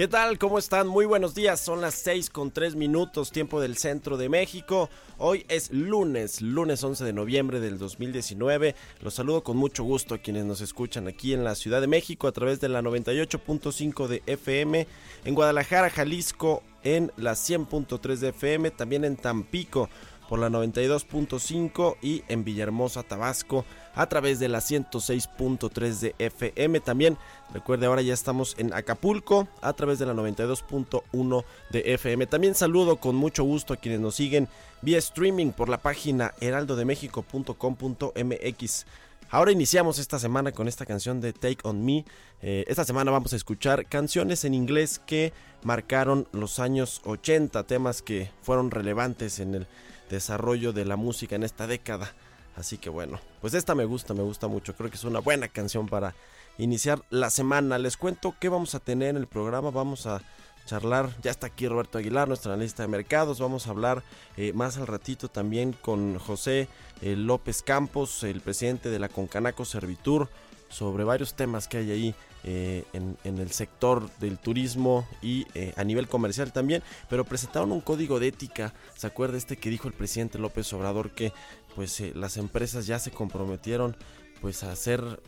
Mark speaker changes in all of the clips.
Speaker 1: ¿Qué tal? ¿Cómo están? Muy buenos días. Son las 6 con 3 minutos, tiempo del centro de México. Hoy es lunes, lunes 11 de noviembre del 2019. Los saludo con mucho gusto a quienes nos escuchan aquí en la Ciudad de México a través de la 98.5 de FM, en Guadalajara, Jalisco en la 100.3 de FM, también en Tampico por la 92.5 y en Villahermosa, Tabasco a través de la 106.3 de FM. También recuerde ahora ya estamos en Acapulco a través de la 92.1 de FM. También saludo con mucho gusto a quienes nos siguen vía streaming por la página heraldodemexico.com.mx. Ahora iniciamos esta semana con esta canción de Take On Me. Eh, esta semana vamos a escuchar canciones en inglés que marcaron los años 80, temas que fueron relevantes en el desarrollo de la música en esta década. Así que bueno, pues esta me gusta, me gusta mucho. Creo que es una buena canción para iniciar la semana. Les cuento qué vamos a tener en el programa. Vamos a charlar, ya está aquí Roberto Aguilar, nuestro analista de mercados. Vamos a hablar eh, más al ratito también con José eh, López Campos, el presidente de la Concanaco Servitur, sobre varios temas que hay ahí eh, en, el sector del turismo y eh, a nivel comercial también, pero presentaron un código de ética, ¿se acuerda este que dijo el presidente López Obrador que pues eh, las empresas ya se comprometieron pues a hacer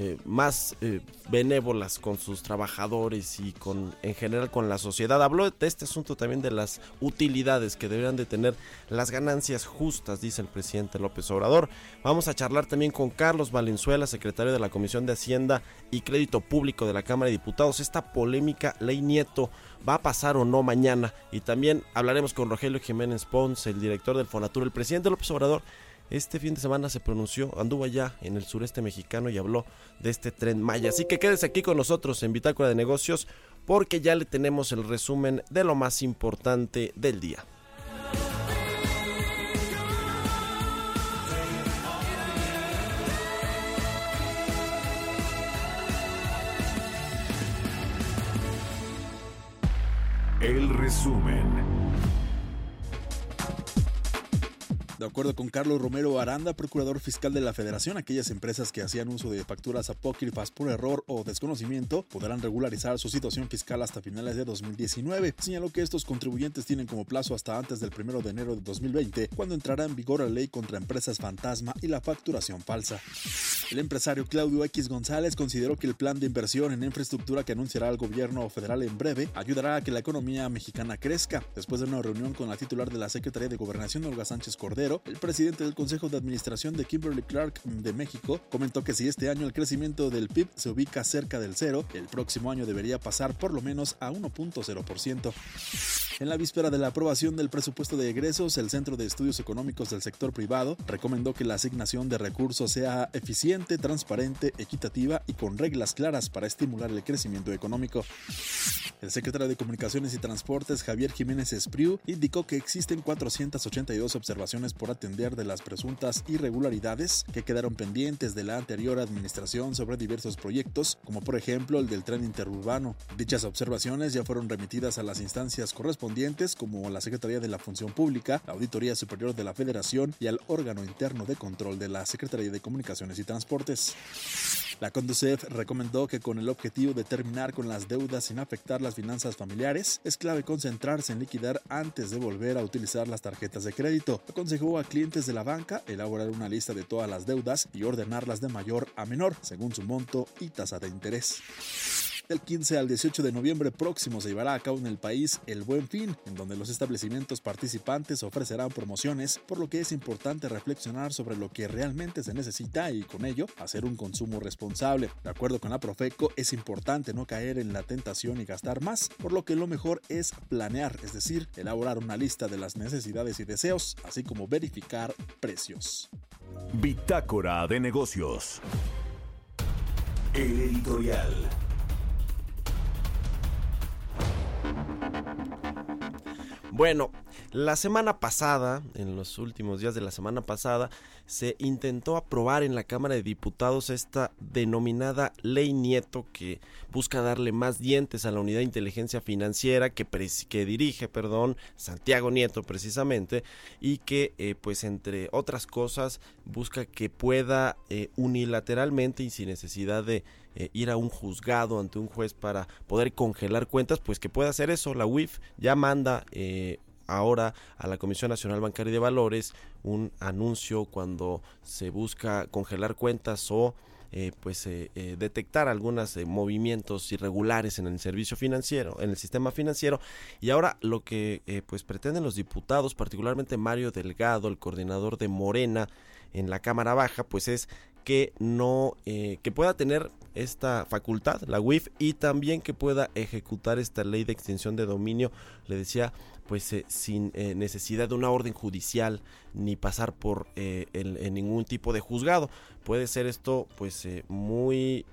Speaker 1: eh, más eh, benévolas con sus trabajadores y con en general con la sociedad. Habló de este asunto también de las utilidades que deberían de tener las ganancias justas, dice el presidente López Obrador. Vamos a charlar también con Carlos Valenzuela, secretario de la Comisión de Hacienda y Crédito Público de la Cámara de Diputados. Esta polémica ley Nieto va a pasar o no mañana. Y también hablaremos con Rogelio Jiménez Pons, el director del Fonatur. El presidente López Obrador este fin de semana se pronunció, anduvo allá en el sureste mexicano y habló de este tren Maya. Así que quédese aquí con nosotros en Bitácora de Negocios porque ya le tenemos el resumen de lo más importante del día.
Speaker 2: El resumen.
Speaker 3: De acuerdo con Carlos Romero Aranda, procurador fiscal de la Federación, aquellas empresas que hacían uso de facturas apócrifas por error o desconocimiento podrán regularizar su situación fiscal hasta finales de 2019. Señaló que estos contribuyentes tienen como plazo hasta antes del 1 de enero de 2020, cuando entrará en vigor la ley contra empresas fantasma y la facturación falsa. El empresario Claudio X González consideró que el plan de inversión en infraestructura que anunciará el gobierno federal en breve ayudará a que la economía mexicana crezca. Después de una reunión con la titular de la Secretaría de Gobernación, Olga Sánchez Cordero, el presidente del Consejo de Administración de Kimberly Clark de México comentó que si este año el crecimiento del PIB se ubica cerca del cero, el próximo año debería pasar por lo menos a 1.0%. En la víspera de la aprobación del presupuesto de egresos, el Centro de Estudios Económicos del Sector Privado recomendó que la asignación de recursos sea eficiente, transparente, equitativa y con reglas claras para estimular el crecimiento económico. El secretario de Comunicaciones y Transportes, Javier Jiménez Espriu, indicó que existen 482 observaciones por atender de las presuntas irregularidades que quedaron pendientes de la anterior administración sobre diversos proyectos, como por ejemplo el del tren interurbano. Dichas observaciones ya fueron remitidas a las instancias correspondientes como la Secretaría de la Función Pública, la Auditoría Superior de la Federación y al órgano interno de control de la Secretaría de Comunicaciones y Transportes. La Conducef recomendó que con el objetivo de terminar con las deudas sin afectar las finanzas familiares, es clave concentrarse en liquidar antes de volver a utilizar las tarjetas de crédito. Aconsejó a clientes de la banca elaborar una lista de todas las deudas y ordenarlas de mayor a menor, según su monto y tasa de interés. Del 15 al 18 de noviembre próximo se llevará a cabo en el país el Buen Fin, en donde los establecimientos participantes ofrecerán promociones, por lo que es importante reflexionar sobre lo que realmente se necesita y con ello hacer un consumo responsable. De acuerdo con la Profeco, es importante no caer en la tentación y gastar más, por lo que lo mejor es planear, es decir, elaborar una lista de las necesidades y deseos, así como verificar precios.
Speaker 2: Bitácora de negocios. El editorial.
Speaker 1: Bueno, la semana pasada, en los últimos días de la semana pasada, se intentó aprobar en la Cámara de Diputados esta denominada Ley Nieto que busca darle más dientes a la Unidad de Inteligencia Financiera que, dirige, perdón, Santiago Nieto precisamente y que eh, pues entre otras cosas busca que pueda eh, unilateralmente y sin necesidad de eh, ir a un juzgado ante un juez para poder congelar cuentas, pues que pueda hacer eso. La UIF ya manda eh, ahora a la Comisión Nacional Bancaria de Valores un anuncio cuando se busca congelar cuentas o eh, pues detectar algunos movimientos irregulares en el servicio financiero, en el sistema financiero. Y ahora lo que pues pretenden los diputados, particularmente Mario Delgado, el coordinador de Morena en la Cámara Baja, pues es que no que pueda tener esta facultad, la WIF, y también que pueda ejecutar esta ley de extinción de dominio, le decía, pues eh, sin eh, necesidad de una orden judicial ni pasar por eh, en ningún tipo de juzgado. Puede ser esto pues muy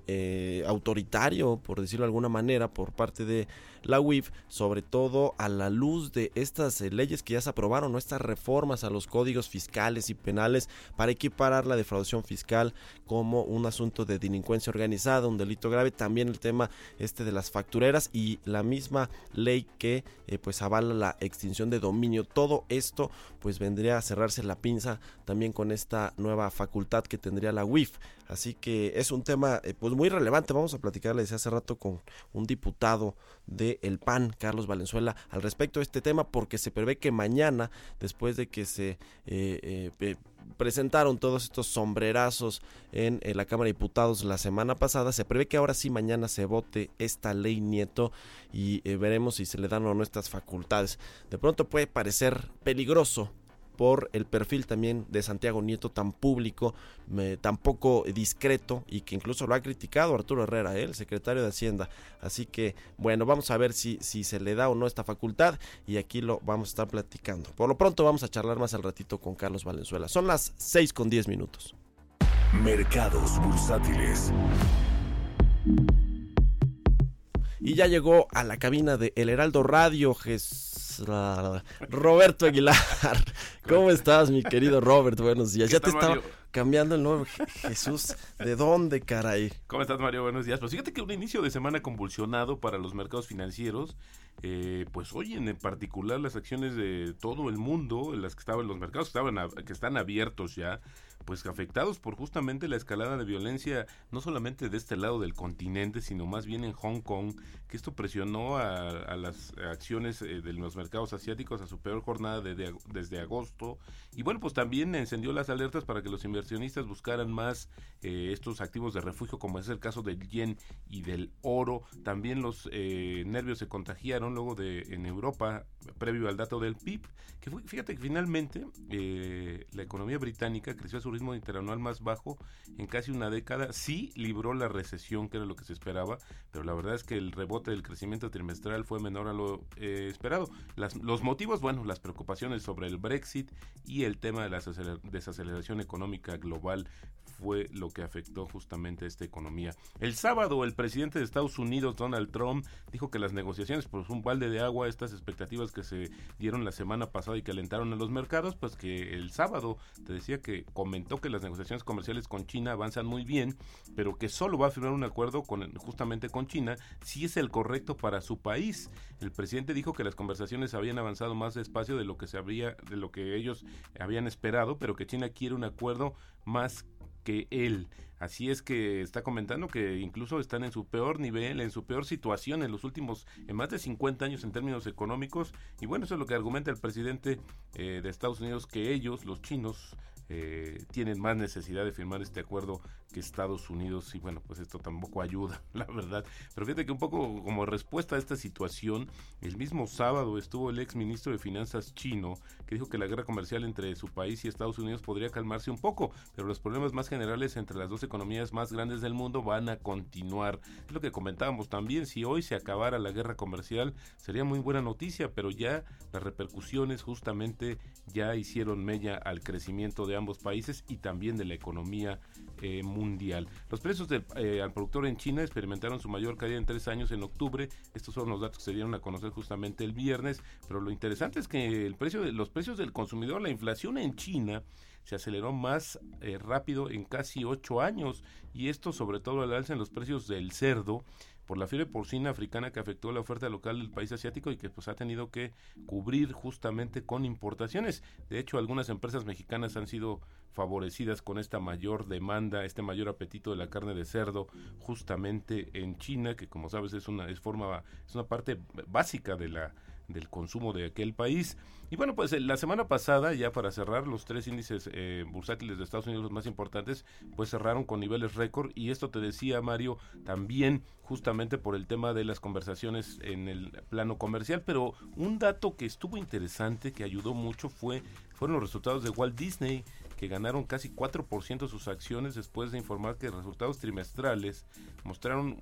Speaker 1: autoritario, por decirlo de alguna manera, por parte de la UIF, sobre todo a la luz de estas leyes que ya se aprobaron, ¿no? estas reformas a los códigos fiscales y penales para equiparar la defraudación fiscal como un asunto de delincuencia organizada, un delito grave, también el tema este de las factureras y la misma ley que pues avala la extinción de dominio. Todo esto pues vendría a la pinza también con esta nueva facultad que tendría la UIF. Así que es un tema eh, pues muy relevante. Vamos a platicarles hace rato con un diputado de El PAN, Carlos Valenzuela, al respecto de este tema porque se prevé que mañana, después de que se eh, eh, presentaron todos estos sombrerazos en, la Cámara de Diputados la semana pasada. Se prevé que ahora sí mañana se vote esta ley Nieto y veremos si se le dan o no estas facultades. De pronto puede parecer peligroso por el perfil también de Santiago Nieto tan público, tan poco discreto y que incluso lo ha criticado Arturo Herrera, ¿eh? el secretario de Hacienda. Así que bueno, vamos a ver si, si se le da o no esta facultad y aquí lo vamos a estar platicando. Por lo pronto vamos a charlar más al ratito con Carlos Valenzuela. Son las 6 con 10 minutos.
Speaker 2: Mercados bursátiles.
Speaker 1: Y ya llegó a la cabina de El Heraldo Radio Jesús Roberto Aguilar. ¿Cómo estás, mi querido Robert? Buenos días. Ya te estaba cambiando el nombre. Jesús, ¿de dónde, caray?
Speaker 4: ¿Cómo estás, Mario? Buenos días. Pues fíjate que un inicio de semana convulsionado para los mercados financieros. Eh, pues hoy en particular las acciones de todo el mundo, las que estaban los mercados que, estaban, que están abiertos ya, pues afectados por justamente la escalada de violencia, no solamente de este lado del continente, sino más bien en Hong Kong, que esto presionó a, las acciones eh, de los mercados asiáticos a su peor jornada desde agosto. Y bueno, pues también encendió las alertas para que los inversionistas buscaran más eh, estos activos de refugio, como es el caso del yen y del oro. También los eh, nervios se contagiaron luego de en Europa, previo al dato del PIB, que fíjate que finalmente la economía británica creció a su ritmo interanual más bajo en casi una década. Sí libró la recesión, que era lo que se esperaba, pero la verdad es que el rebote del crecimiento trimestral fue menor a lo eh, esperado. Los motivos, bueno, las preocupaciones sobre el Brexit y el tema de la desaceleración económica global fue lo que afectó justamente a esta economía. El sábado, el presidente de Estados Unidos, Donald Trump, dijo que las negociaciones por un balde de agua, estas expectativas que se dieron la semana pasada y que alentaron a los mercados, pues que el sábado te decía que comentó que las negociaciones comerciales con China avanzan muy bien, pero que solo va a firmar un acuerdo con justamente con China si es el correcto para su país. El presidente dijo que las conversaciones habían avanzado más despacio de lo que se habría, de lo que ellos habían esperado, pero que China quiere un acuerdo más que él. Así es que está comentando que incluso están en su peor nivel, en su peor situación en los últimos, en más de 50 años en términos económicos. Y bueno, eso es lo que argumenta el presidente eh, de Estados Unidos, que ellos, los chinos, eh, tienen más necesidad de firmar este acuerdo que Estados Unidos y bueno, pues esto tampoco ayuda, la verdad. Pero fíjate que un poco como respuesta a esta situación, el mismo sábado estuvo el ex ministro de Finanzas chino que dijo que la guerra comercial entre su país y Estados Unidos podría calmarse un poco, pero los problemas más generales entre las dos economías más grandes del mundo van a continuar. Es lo que comentábamos también, si hoy se acabara la guerra comercial sería muy buena noticia, pero ya las repercusiones justamente ya hicieron mella al crecimiento de ambos países y también de la economía eh, mundial. Los precios del, eh, al productor en China experimentaron su mayor caída en tres años en octubre. Estos son los datos que se dieron a conocer justamente el viernes. Pero lo interesante es que el precio de, los precios del consumidor, la inflación en China, se aceleró más eh, rápido en casi ocho años y esto sobre todo al alza en los precios del cerdo por la fiebre porcina africana que afectó la oferta local del país asiático y que pues ha tenido que cubrir justamente con importaciones. De hecho, algunas empresas mexicanas han sido favorecidas con esta mayor demanda, este mayor apetito de la carne de cerdo justamente en China, que como sabes es una es forma es una parte básica de la del consumo de aquel país. Y bueno, pues eh, la semana pasada, ya para cerrar, los tres índices eh, bursátiles de Estados Unidos los más importantes, pues cerraron con niveles récord. Y esto te decía, Mario, también justamente por el tema de las conversaciones en el plano comercial. Pero un dato que estuvo interesante, que ayudó mucho, fue fueron los resultados de Walt Disney que ganaron casi 4% sus acciones después de informar que resultados trimestrales mostraron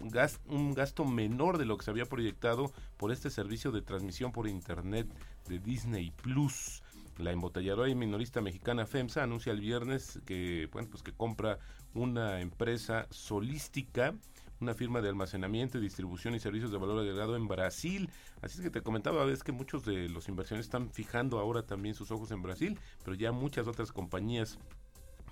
Speaker 4: un, gasto menor de lo que se había proyectado por este servicio de transmisión por Internet de Disney Plus. La embotelladora y minorista mexicana FEMSA anuncia el viernes que, pues que compra una empresa solística una firma de almacenamiento, distribución y servicios de valor agregado en Brasil. Así es que te comentaba, ves que muchos de los inversiones están fijando ahora también sus ojos en Brasil, pero ya muchas otras compañías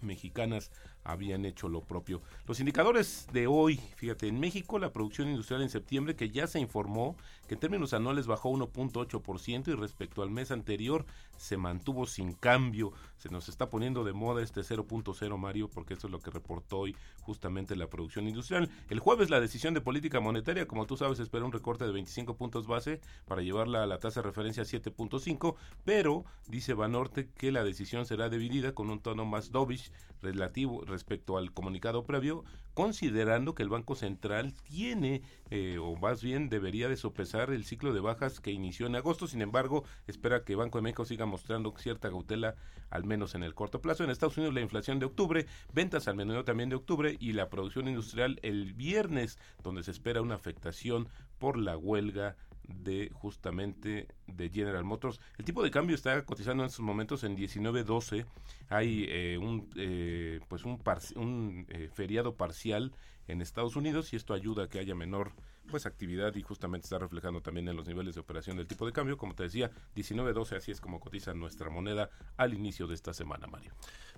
Speaker 4: mexicanas habían hecho lo propio. Los indicadores de hoy, fíjate, en México la producción industrial en septiembre que ya se informó que en términos anuales bajó 1.8% y respecto al mes anterior se mantuvo sin cambio. Se nos está poniendo de moda este 0.0 Mario porque esto es lo que reportó hoy justamente la producción industrial. El jueves la decisión de política monetaria, como tú sabes, espera un recorte de 25 puntos base para llevarla a la tasa de referencia 7.5, pero dice Banorte que la decisión será dividida con un tono más dovish relativo respecto al comunicado previo, considerando que el Banco Central tiene, eh, o más bien debería de sopesar el ciclo de bajas que inició en agosto. Sin embargo, espera que Banco de México siga mostrando cierta cautela, al menos en el corto plazo. En Estados Unidos, la inflación de octubre, ventas al menudeo también de octubre y la producción industrial el viernes, donde se espera una afectación por la huelga de justamente de General Motors. El tipo de cambio está cotizando en estos momentos en 19.12. Hay eh, un eh, pues un, un eh, feriado parcial en Estados Unidos y esto ayuda a que haya menor pues actividad y justamente está reflejando también en los niveles de operación del tipo de cambio. Como te decía, 19.12 así es como cotiza nuestra moneda al inicio de esta semana, Mario.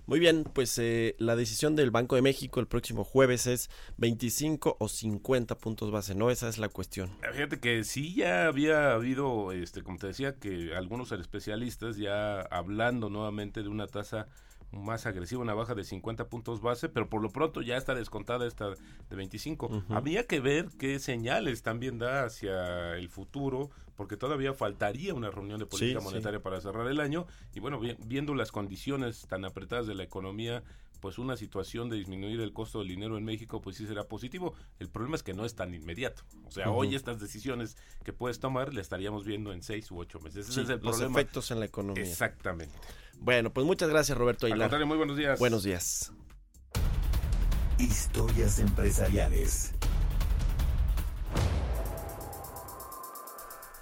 Speaker 1: Muy bien, pues eh, la decisión del Banco de México el próximo jueves es 25 o 50 puntos base, ¿no? Esa es la cuestión.
Speaker 4: Eh, fíjate que sí ya había habido, este, como te decía, que algunos especialistas ya hablando nuevamente de una tasa más agresiva, una baja de 50 puntos base, pero por lo pronto ya está descontada esta de 25. Habría que ver qué señales también da hacia el futuro, porque todavía faltaría una reunión de política monetaria para cerrar el año, y bueno, viendo las condiciones tan apretadas de la economía, pues una situación de disminuir el costo del dinero en México, pues sí será positivo. El problema es que no es tan inmediato. O sea, hoy estas decisiones que puedes tomar le estaríamos viendo en seis u ocho meses.
Speaker 1: Ese es el los efectos en la economía.
Speaker 4: Exactamente.
Speaker 1: Bueno, pues muchas gracias Roberto Aguilar.
Speaker 4: muy buenos días.
Speaker 1: Buenos días.
Speaker 2: Historias empresariales.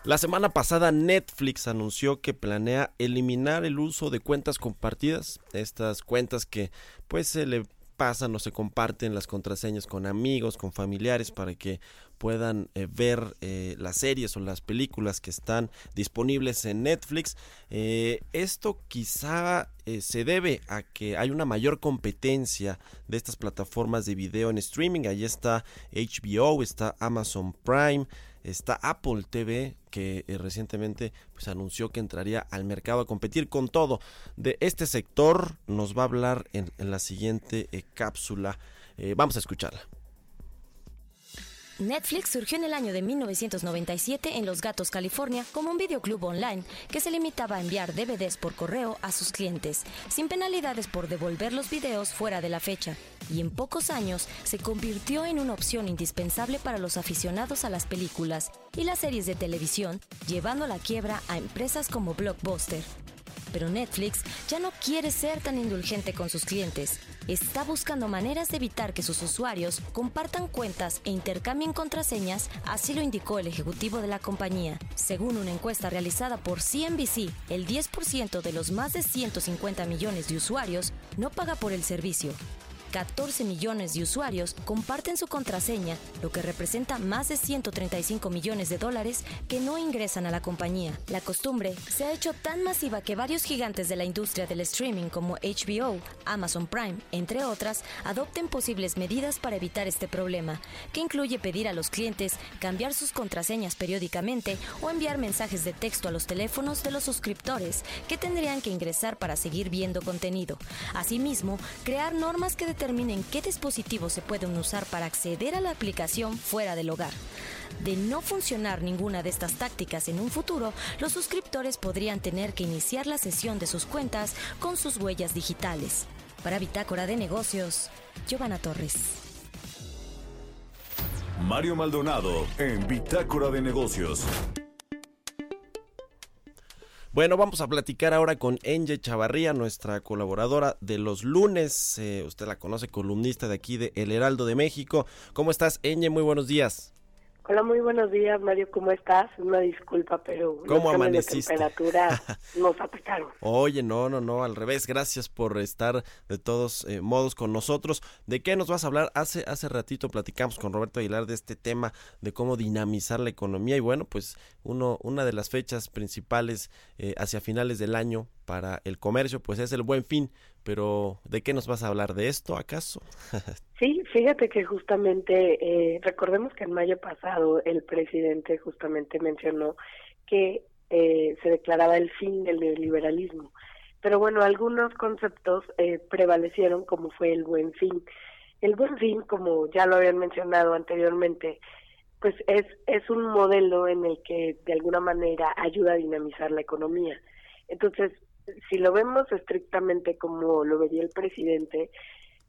Speaker 1: La semana pasada Netflix anunció que planea eliminar el uso de cuentas compartidas, estas cuentas que pues se le pasan o se comparten las contraseñas con amigos, con familiares para que puedan eh, ver eh, las series o las películas que están disponibles en Netflix. Eh, esto quizá se debe a que hay una mayor competencia de estas plataformas de video en streaming. Ahí está HBO, está Amazon Prime está Apple TV que recientemente pues anunció que entraría al mercado a competir con todo. De este sector nos va a hablar en, la siguiente cápsula. Vamos a escucharla
Speaker 5: Netflix surgió en el año de 1997 en Los Gatos, California, como un videoclub online que se limitaba a enviar DVDs por correo a sus clientes, sin penalidades por devolver los videos fuera de la fecha, y en pocos años se convirtió en una opción indispensable para los aficionados a las películas y las series de televisión, llevando a la quiebra a empresas como Blockbuster. Pero Netflix ya no quiere ser tan indulgente con sus clientes. Está buscando maneras de evitar que sus usuarios compartan cuentas e intercambien contraseñas, así lo indicó el ejecutivo de la compañía. Según una encuesta realizada por CNBC, el 10% de los más de 150 millones de usuarios no paga por el servicio, 14 millones de usuarios comparten su contraseña, lo que representa más de 135 millones de dólares que no ingresan a la compañía. La costumbre se ha hecho tan masiva que varios gigantes de la industria del streaming como HBO, Amazon Prime, entre otras, adopten posibles medidas para evitar este problema, que incluye pedir a los clientes cambiar sus contraseñas periódicamente o enviar mensajes de texto a los teléfonos de los suscriptores que tendrían que ingresar para seguir viendo contenido. Asimismo, crear normas que determinen qué dispositivos se pueden usar para acceder a la aplicación fuera del hogar. De no funcionar ninguna de estas tácticas en un futuro, los suscriptores podrían tener que iniciar la sesión de sus cuentas con sus huellas digitales. Para Bitácora de Negocios, Giovanna Torres.
Speaker 2: Mario Maldonado en Bitácora de Negocios.
Speaker 1: Bueno, vamos a platicar ahora con Enge Chavarría, nuestra colaboradora de los lunes. Eh, usted la conoce, columnista de aquí de El Heraldo de México. ¿Cómo estás, Enge? Muy buenos días.
Speaker 6: Hola, muy buenos días, Mario. ¿Cómo estás? Una disculpa, pero
Speaker 1: ¿Cómo amaneciste?
Speaker 6: temperatura nos atacaron.
Speaker 1: Oye, no, no, no, al revés. Gracias por estar de todos eh, modos con nosotros. ¿De qué nos vas a hablar? Hace hace ratito platicamos con Roberto Aguilar de este tema de cómo dinamizar la economía y bueno, pues uno una de las fechas principales eh, hacia finales del año para el comercio, pues es el Buen Fin. Pero ¿de qué nos vas a hablar? ¿De esto acaso?
Speaker 6: sí, fíjate que justamente, eh, recordemos que en mayo pasado el presidente justamente mencionó que eh, se declaraba el fin del neoliberalismo. Pero bueno, algunos conceptos eh, prevalecieron como fue el buen fin. El buen fin, como ya lo habían mencionado anteriormente, pues es, es un modelo en el que de alguna manera ayuda a dinamizar la economía. Entonces, si lo vemos estrictamente como lo vería el presidente,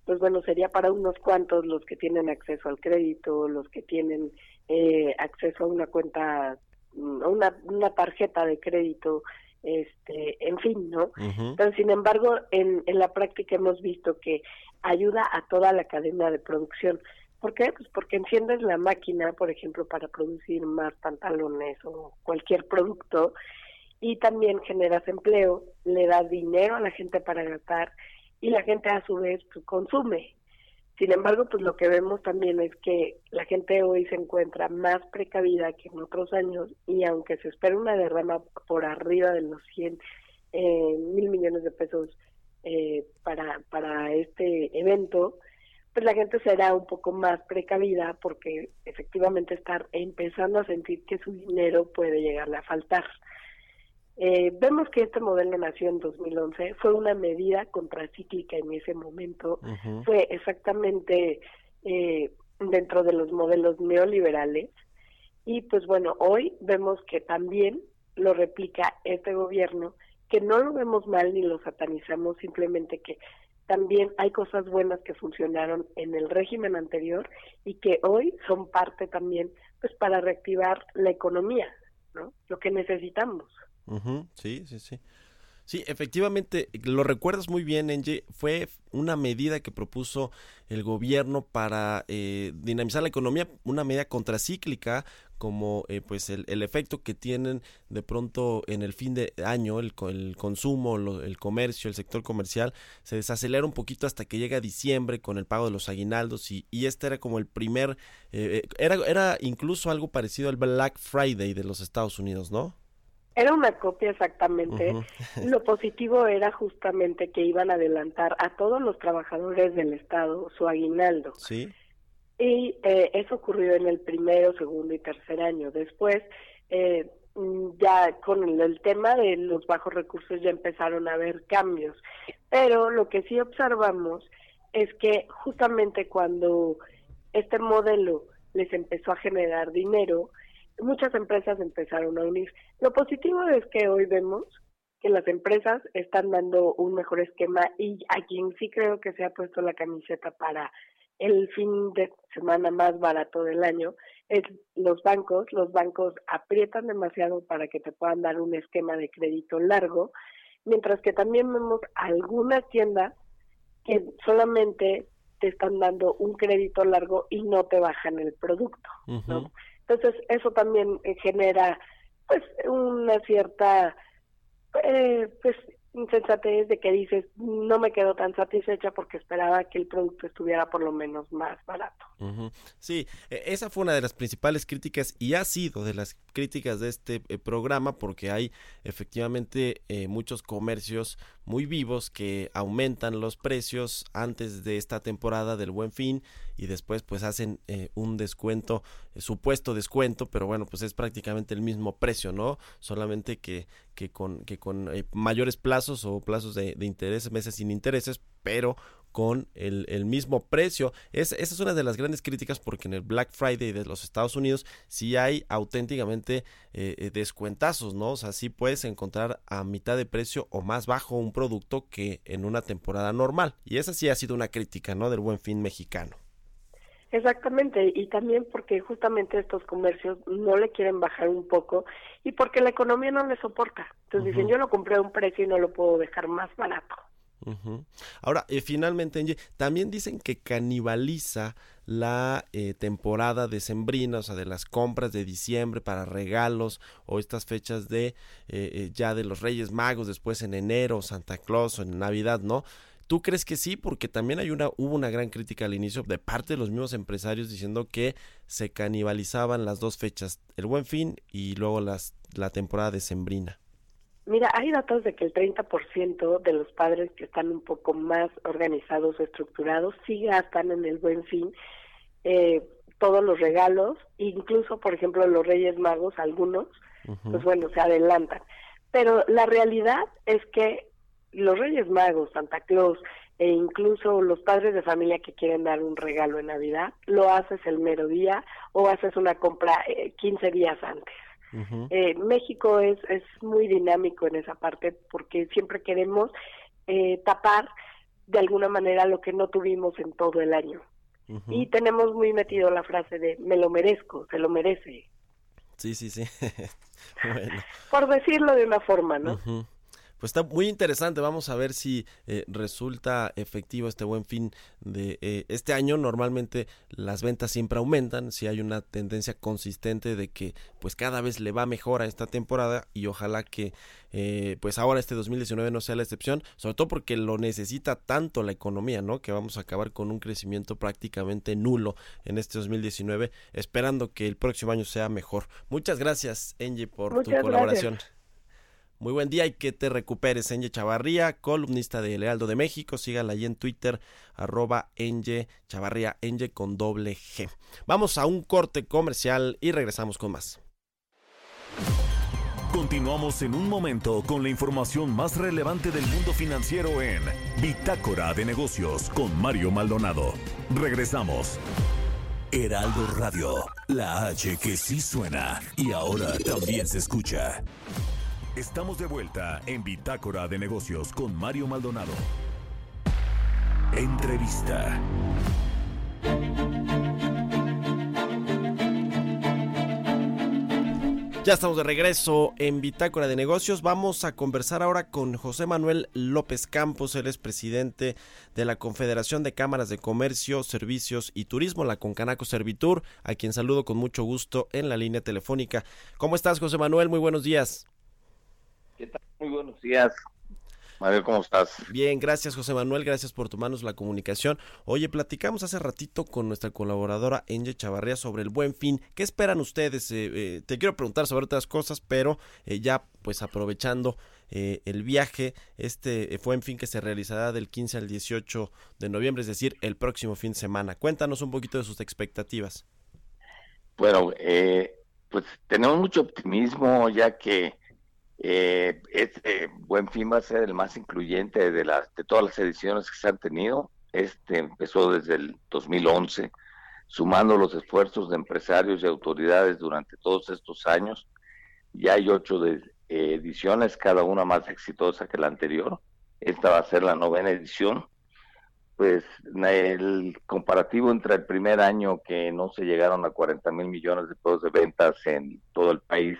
Speaker 6: pues bueno, sería para unos cuantos los que tienen acceso al crédito, los que tienen eh, acceso a una cuenta, a una, una tarjeta de crédito, este, en fin, ¿no? Pero sin embargo, en, en la práctica hemos visto que ayuda a toda la cadena de producción. ¿Por qué? Pues porque enciendes la máquina, por ejemplo, para producir más pantalones o cualquier producto y también generas empleo, le das dinero a la gente para gastar y la gente a su vez pues, consume. Sin embargo, pues lo que vemos también es que la gente hoy se encuentra más precavida que en otros años y aunque se espera una derrama por arriba de los 100 eh, mil millones de pesos eh, para, para este evento, pues la gente será un poco más precavida porque efectivamente está empezando a sentir que su dinero puede llegarle a faltar. Eh, vemos que este modelo nació en 2011, fue una medida contracíclica en ese momento, fue exactamente eh, dentro de los modelos neoliberales y pues bueno, hoy vemos que también lo replica este gobierno, que no lo vemos mal ni lo satanizamos, simplemente que también hay cosas buenas que funcionaron en el régimen anterior y que hoy son parte también pues para reactivar la economía, ¿no? Lo que necesitamos.
Speaker 1: Sí, sí, sí. Sí, efectivamente, lo recuerdas muy bien, Enge, fue una medida que propuso el gobierno para eh, dinamizar la economía, una medida contracíclica, como eh, pues el, efecto que tienen de pronto en el fin de año, el, el consumo, el comercio, el sector comercial, se desacelera un poquito hasta que llega diciembre con el pago de los aguinaldos y, y este era como el primer, eh, era, era incluso algo parecido al Black Friday de los Estados Unidos, ¿no?
Speaker 6: Era una copia exactamente. Lo positivo era justamente que iban a adelantar a todos los trabajadores del Estado su aguinaldo.
Speaker 1: Sí.
Speaker 6: Y eh, eso ocurrió en el primero, segundo y tercer año. Después, eh, ya con el, tema de los bajos recursos ya empezaron a haber cambios. Pero lo que sí observamos es que justamente cuando este modelo les empezó a generar dinero, muchas empresas empezaron a unir. Lo positivo es que hoy vemos que las empresas están dando un mejor esquema y a quien sí creo que se ha puesto la camiseta para el fin de semana más barato del año es los bancos. Los bancos aprietan demasiado para que te puedan dar un esquema de crédito largo, mientras que también vemos algunas tiendas que solamente te están dando un crédito largo y no te bajan el producto. Entonces, eso también eh, genera pues una cierta eh, pues insensatez de que dices no me quedo tan satisfecha porque esperaba que el producto estuviera por lo menos más barato.
Speaker 1: Sí, e, esa fue una de las principales críticas y ha sido de las críticas de este eh, programa porque hay efectivamente eh, muchos comercios muy vivos que aumentan los precios antes de esta temporada del buen fin y después pues hacen eh, un descuento, supuesto descuento, pero bueno pues es prácticamente el mismo precio, ¿no? Solamente que, que con, que con mayores plazos o plazos de, de intereses, meses sin intereses, pero con el, el mismo precio. Es, esa es una de las grandes críticas porque en el Black Friday de los Estados Unidos sí hay auténticamente eh, eh, descuentazos, ¿no? O sea, sí puedes encontrar a mitad de precio o más bajo un producto que en una temporada normal. Y esa sí ha sido una crítica, ¿no? Del buen fin mexicano.
Speaker 6: Exactamente, y también porque justamente estos comercios no le quieren bajar un poco y porque la economía no le soporta. Entonces dicen, yo lo compré a un precio y no lo puedo dejar más barato.
Speaker 1: Ahora, eh, finalmente, también dicen que canibaliza la eh, temporada decembrina, o sea, de las compras de diciembre para regalos o estas fechas de eh, eh, ya de los Reyes Magos, después en enero, Santa Claus o en Navidad, ¿no? ¿Tú crees que sí? Porque también hay una, hubo una gran crítica al inicio de parte de los mismos empresarios diciendo que se canibalizaban las dos fechas, el Buen Fin y luego las, la temporada decembrina.
Speaker 6: Mira, hay datos de que el 30% de los padres que están un poco más organizados o estructurados sí gastan en el buen fin eh, todos los regalos, incluso, por ejemplo, los Reyes Magos, algunos, pues bueno, se adelantan. Pero la realidad es que los Reyes Magos, Santa Claus e incluso los padres de familia que quieren dar un regalo en Navidad, lo haces el mero día o haces una compra eh, 15 días antes eh, México es, es muy dinámico en esa parte porque siempre queremos eh, tapar de alguna manera lo que no tuvimos en todo el año. Y tenemos muy metido la frase de me lo merezco, se lo merece.
Speaker 1: Sí, sí, sí.
Speaker 6: Por decirlo de una forma, ¿no?
Speaker 1: Pues está muy interesante, vamos a ver si eh, resulta efectivo este buen fin de eh, este año. Normalmente las ventas siempre aumentan, si hay una tendencia consistente de que pues cada vez le va mejor a esta temporada y ojalá que eh, pues ahora este 2019 no sea la excepción, sobre todo porque lo necesita tanto la economía, ¿no? Que vamos a acabar con un crecimiento prácticamente nulo en este 2019, esperando que el próximo año sea mejor. Muchas gracias, Angie, por tu colaboración. Muy buen día y que te recuperes, Enge Chavarría, columnista de Lealdo de México. Sígala ahí en Twitter, arroba Enge Chavarría, Enge con doble G. Vamos a un corte comercial y regresamos con más.
Speaker 2: Continuamos en un momento con la información más relevante del mundo financiero en Bitácora de Negocios con Mario Maldonado. Regresamos. Heraldo Radio, la H que sí suena y ahora también se escucha. Estamos de vuelta en Bitácora de Negocios con Mario Maldonado. Entrevista.
Speaker 1: Ya estamos de regreso en Bitácora de Negocios. Vamos a conversar ahora con José Manuel López Campos. Él es presidente de la Confederación de Cámaras de Comercio, Servicios y Turismo, la Concanaco Servitur, a quien saludo con mucho gusto en la línea telefónica. ¿Cómo estás, José Manuel? Muy buenos días.
Speaker 7: ¿Qué tal? Muy buenos días. Mario, ¿cómo estás?
Speaker 1: Bien, gracias José Manuel, gracias por tomarnos la comunicación. Oye, platicamos hace ratito con nuestra colaboradora Enge Chavarría sobre el buen fin. ¿Qué esperan ustedes? Eh, eh, te quiero preguntar sobre otras cosas, pero eh, ya pues aprovechando el viaje, este buen fin que se realizará del 15 al 18 de noviembre, es decir, el próximo fin de semana. Cuéntanos un poquito de sus expectativas.
Speaker 7: Bueno, pues tenemos mucho optimismo ya que eh, este Buen Fin va a ser el más incluyente de, todas las ediciones que se han tenido. Este empezó desde el 2011, sumando los esfuerzos de empresarios y autoridades durante todos estos años. Ya hay ocho eh, ediciones, cada una más exitosa que la anterior. Esta va a ser la novena edición. Pues el comparativo entre el primer año que no se llegaron a 40 mil millones de pesos de ventas en todo el país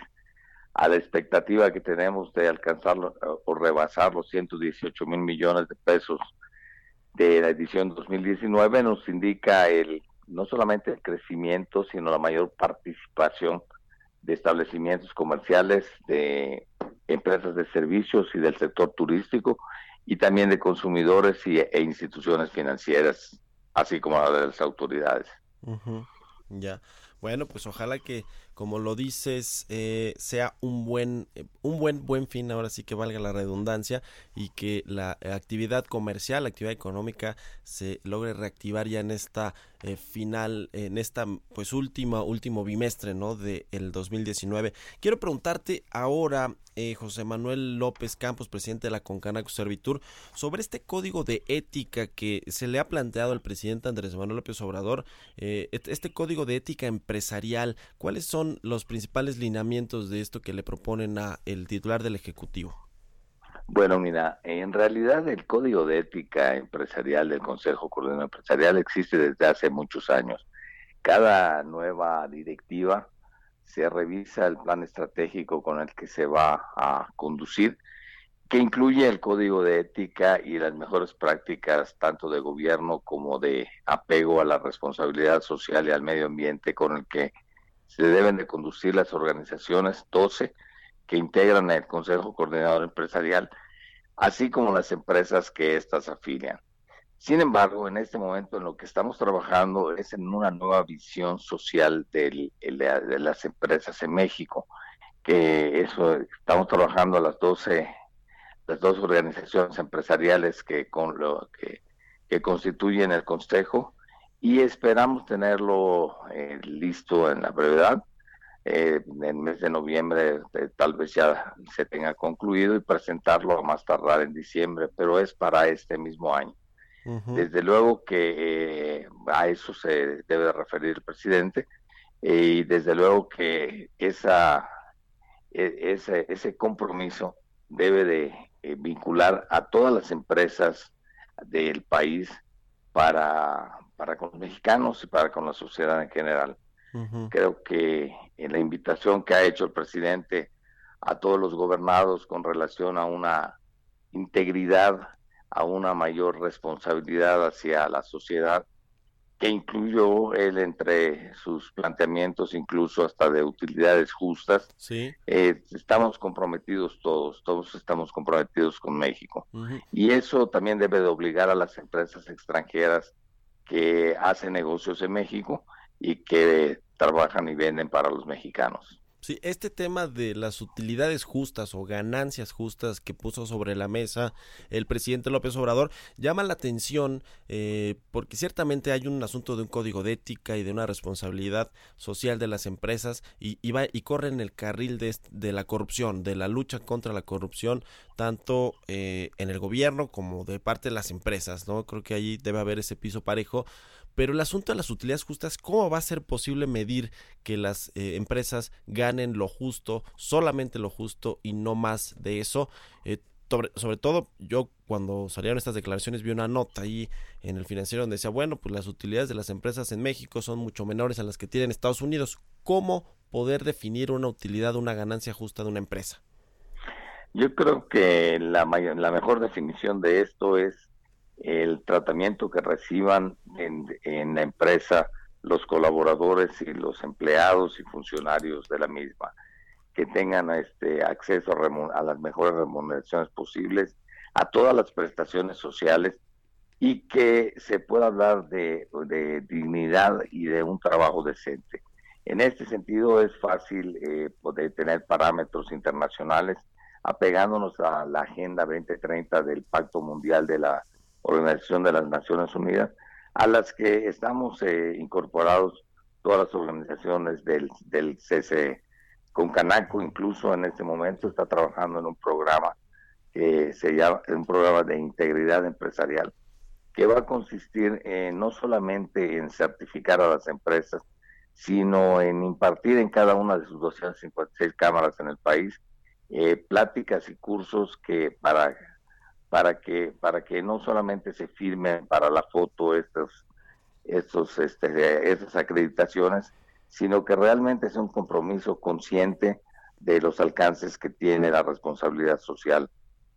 Speaker 7: a la expectativa que tenemos de alcanzar o rebasar los 118 mil millones de pesos de la edición 2019 nos indica el no solamente el crecimiento, sino la mayor participación de establecimientos comerciales, de empresas de servicios y del sector turístico, y también de consumidores y, e instituciones financieras, así como de las autoridades.
Speaker 1: Ya. Bueno, pues ojalá que, como lo dices, eh, sea un buen, eh, un buen, buen fin, ahora sí que valga la redundancia, y que la actividad comercial, la actividad económica se logre reactivar ya en esta eh, final, en esta pues última, último bimestre, ¿no? De el 2019. Quiero preguntarte ahora, José Manuel López Campos, presidente de la Concanaco Servitur, sobre este código de ética que se le ha planteado al presidente Andrés Manuel López Obrador, este código de ética empresarial, ¿cuáles son los principales lineamientos de esto que le proponen a el titular del Ejecutivo?
Speaker 7: Bueno, mira, en realidad el código de ética empresarial del Consejo Coordinador Empresarial existe desde hace muchos años. Cada nueva directiva se revisa el plan estratégico con el que se va a conducir que incluye el código de ética y las mejores prácticas tanto de gobierno como de apego a la responsabilidad social y al medio ambiente con el que se deben de conducir las organizaciones 12 que integran el Consejo Coordinador Empresarial, así como las empresas que éstas afilian. Sin embargo, en este momento en lo que estamos trabajando es en una nueva visión social de las empresas en México, que eso estamos trabajando a las 12 las dos organizaciones empresariales que, con lo, que, constituyen el Consejo y esperamos tenerlo eh, listo en la brevedad. Eh, en el mes de noviembre eh, tal vez ya se tenga concluido y presentarlo a más tardar en diciembre, pero es para este mismo año. Desde luego que a eso se debe referir el presidente y desde luego que esa, e, ese, ese compromiso debe de vincular a todas las empresas del país para, para con los mexicanos y para con la sociedad en general. Creo que en la invitación que ha hecho el presidente a todos los gobernados con relación a una integridad, a una mayor responsabilidad hacia la sociedad, que incluyó él entre sus planteamientos incluso hasta de utilidades justas.
Speaker 1: Sí.
Speaker 7: Eh, estamos comprometidos todos, todos estamos comprometidos con México. Y eso también debe de obligar a las empresas extranjeras que hacen negocios en México y que trabajan y venden para los mexicanos.
Speaker 1: Sí, este tema de las utilidades justas o ganancias justas que puso sobre la mesa el presidente López Obrador llama la atención eh, porque ciertamente hay un asunto de un código de ética y de una responsabilidad social de las empresas y, va, y corre en el carril de, de, la corrupción, de la lucha contra la corrupción, tanto eh, en el gobierno como de parte de las empresas, ¿no? Creo que allí debe haber ese piso parejo pero el asunto de las utilidades justas, ¿cómo va a ser posible medir que las eh, empresas ganen lo justo, solamente lo justo y no más de eso? Eh, sobre, sobre, todo, yo cuando salieron estas declaraciones vi una nota ahí en el financiero donde decía, bueno, pues las utilidades de las empresas en México son mucho menores a las que tienen Estados Unidos. ¿Cómo poder definir una utilidad, una ganancia justa de una empresa?
Speaker 7: Yo creo que la, la mejor definición de esto es el tratamiento que reciban en, la empresa los colaboradores y los empleados y funcionarios de la misma, que tengan este acceso a, las mejores remuneraciones posibles, a todas las prestaciones sociales y que se pueda hablar de, dignidad y de un trabajo decente. En este sentido es fácil eh, poder tener parámetros internacionales apegándonos a la Agenda 2030 del Pacto Mundial de la Organización de las Naciones Unidas, a las que estamos eh, incorporados todas las organizaciones del, del CCE. Con Canaco incluso en este momento está trabajando en un programa que se llama un programa de integridad empresarial que va a consistir no solamente en certificar a las empresas, sino en impartir en cada una de sus 256 cámaras en el país eh, pláticas y cursos que para para que para que no solamente se firmen para la foto estos estos este, estas acreditaciones sino que realmente es un compromiso consciente de los alcances que tiene la responsabilidad social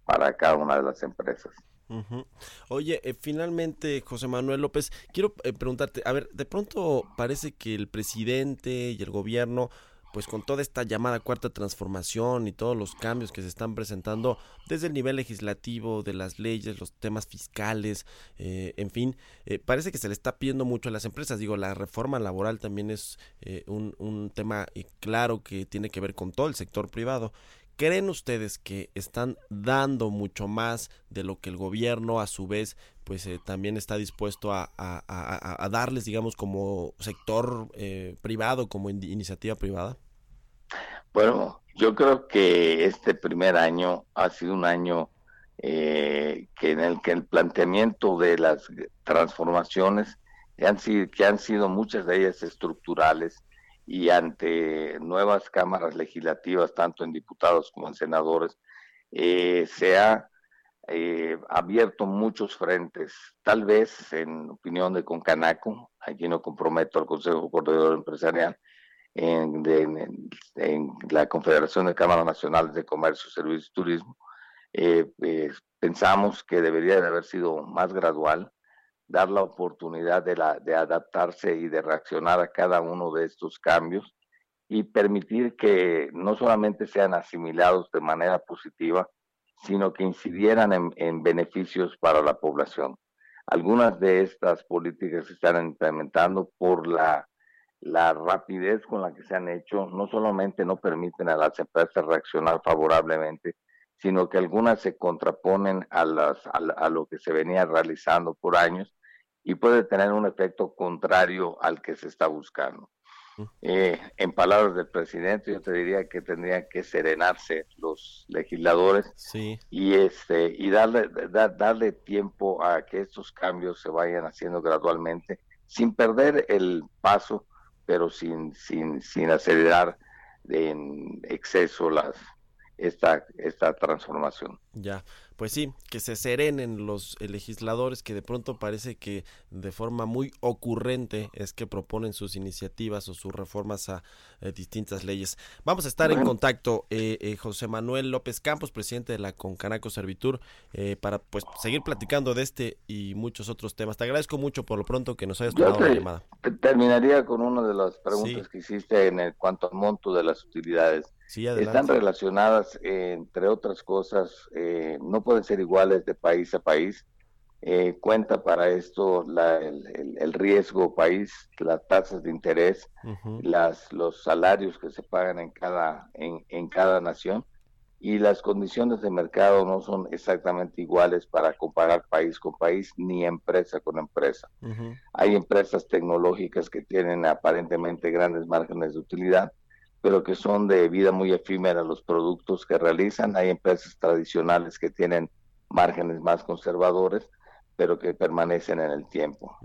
Speaker 7: para cada una de las empresas.
Speaker 1: Oye, eh, finalmente, José Manuel López, quiero eh, preguntarte, a ver, de pronto parece que el presidente y el gobierno pues con toda esta llamada cuarta transformación y todos los cambios que se están presentando desde el nivel legislativo, de las leyes, los temas fiscales, eh, en fin, eh, parece que se le está pidiendo mucho a las empresas. Digo, la reforma laboral también es eh, un, un tema claro que tiene que ver con todo el sector privado. ¿Creen ustedes que están dando mucho más de lo que el gobierno a su vez pues también está dispuesto a, a, darles digamos como sector privado, como iniciativa privada?
Speaker 7: Bueno, yo creo que este primer año ha sido un año eh, que en el que el planteamiento de las transformaciones que han, sido, que han sido muchas de ellas estructurales y ante nuevas cámaras legislativas, tanto en diputados como en senadores, eh, se ha eh, abierto muchos frentes. Tal vez, en opinión de Concanaco, aquí no comprometo al Consejo Coordinador Empresarial, en, la Confederación de Cámaras Nacionales de Comercio, Servicios y Turismo, eh, pensamos que debería de haber sido más gradual, dar la oportunidad de, la, de adaptarse y de reaccionar a cada uno de estos cambios y permitir que no solamente sean asimilados de manera positiva, sino que incidieran en, en beneficios para la población. Algunas de estas políticas se están implementando por la la rapidez con la que se han hecho no solamente no permiten a las empresas reaccionar favorablemente, sino que algunas se contraponen a, las, a, lo que se venía realizando por años y puede tener un efecto contrario al que se está buscando. Eh, en palabras del presidente, yo te diría que tendrían que serenarse los legisladores y este y darle darle tiempo a que estos cambios se vayan haciendo gradualmente sin perder el paso pero sin, sin, sin acelerar en exceso las, esta, esta transformación.
Speaker 1: Pues sí, que se serenen los legisladores que de pronto parece que de forma muy ocurrente es que proponen sus iniciativas o sus reformas a eh, distintas leyes. Vamos a estar en contacto, eh, eh, José Manuel López Campos, presidente de la Concanaco Servitur, para pues seguir platicando de este y muchos otros temas. Te agradezco mucho por lo pronto que nos hayas tomado la llamada.
Speaker 7: Terminaría con una de las preguntas que hiciste en cuanto al monto de las utilidades. Están relacionadas, entre otras cosas, no pueden ser iguales de país a país, eh, cuenta para esto el, riesgo país, las tasas de interés, las, los salarios que se pagan en cada, en, en, cada nación y las condiciones de mercado no son exactamente iguales para comparar país con país ni empresa con empresa. Hay empresas tecnológicas que tienen aparentemente grandes márgenes de utilidad, pero que son de vida muy efímera los productos que realizan. Hay empresas tradicionales que tienen márgenes más conservadores pero que permanecen en el tiempo.